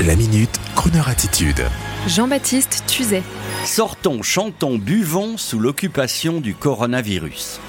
La minute, Kroneur attitude. Jean-Baptiste Tuzet. Sortons, chantons, buvons sous l'occupation du coronavirus.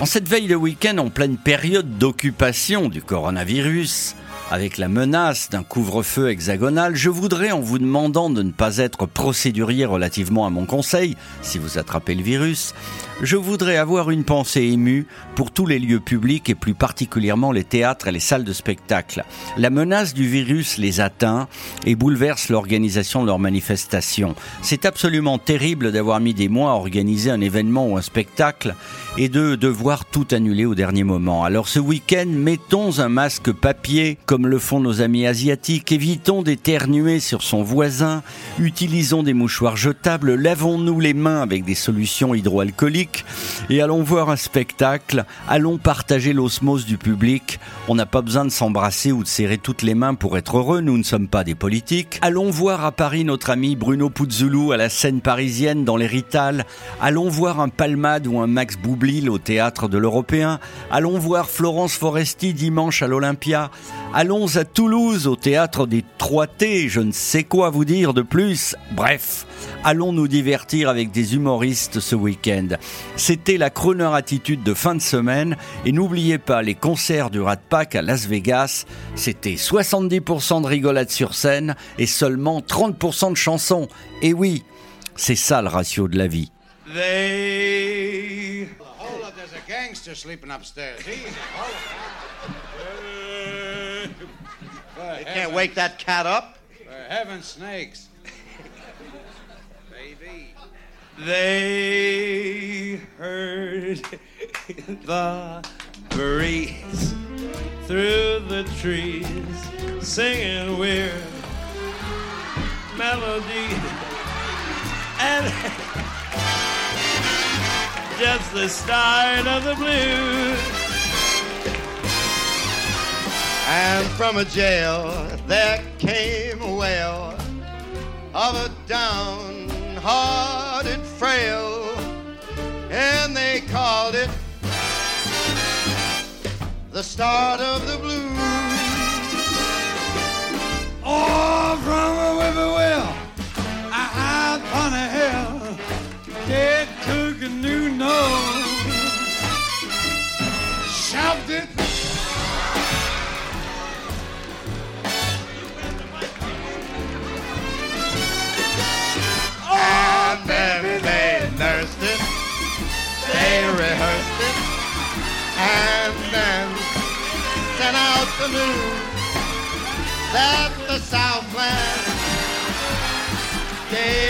En cette veille de week-end, en pleine période d'occupation du coronavirus, avec la menace d'un couvre-feu hexagonal, je voudrais, en vous demandant de ne pas être procédurier relativement à mon conseil, si vous attrapez le virus, je voudrais avoir une pensée émue pour tous les lieux publics et plus particulièrement les théâtres et les salles de spectacle. La menace du virus les atteint et bouleverse l'organisation de leurs manifestations. C'est absolument terrible d'avoir mis des mois à organiser un événement ou un spectacle et de devoir tout annuler au dernier moment. Alors ce week-end, mettons un masque papier comme le font nos amis asiatiques, évitons d'éternuer sur son voisin, utilisons des mouchoirs jetables, lavons-nous les mains avec des solutions hydroalcooliques et allons voir un spectacle, allons partager l'osmose du public. On n'a pas besoin de s'embrasser ou de serrer toutes les mains pour être heureux, nous ne sommes pas des politiques. Allons voir à Paris notre ami Bruno Puzzulu à la scène parisienne dans les Rital. Allons voir un Palmade ou un Max Boub au théâtre de l'Européen. Allons voir Florence Foresti dimanche à l'Olympia. Allons à Toulouse au théâtre des 3T, je ne sais quoi vous dire de plus. Bref, allons nous divertir avec des humoristes ce week-end. C'était la Croner Attitude de fin de semaine et n'oubliez pas les concerts du Rat Pack à Las Vegas. C'était 70% de rigolade sur scène et seulement 30% de chansons. Et oui, c'est ça le ratio de la vie. there's a gangster sleeping upstairs. Easy. you can't wake that cat up. For heaven's snakes. Baby. They heard the breeze through the trees singing weird melody and just the start of the blues. And from a jail there came a wail of a downhearted frail, and they called it the start of the blues. Oh, from a whippoorwill, I upon a hill, dead took a new nose, afternoon that the Southland gave.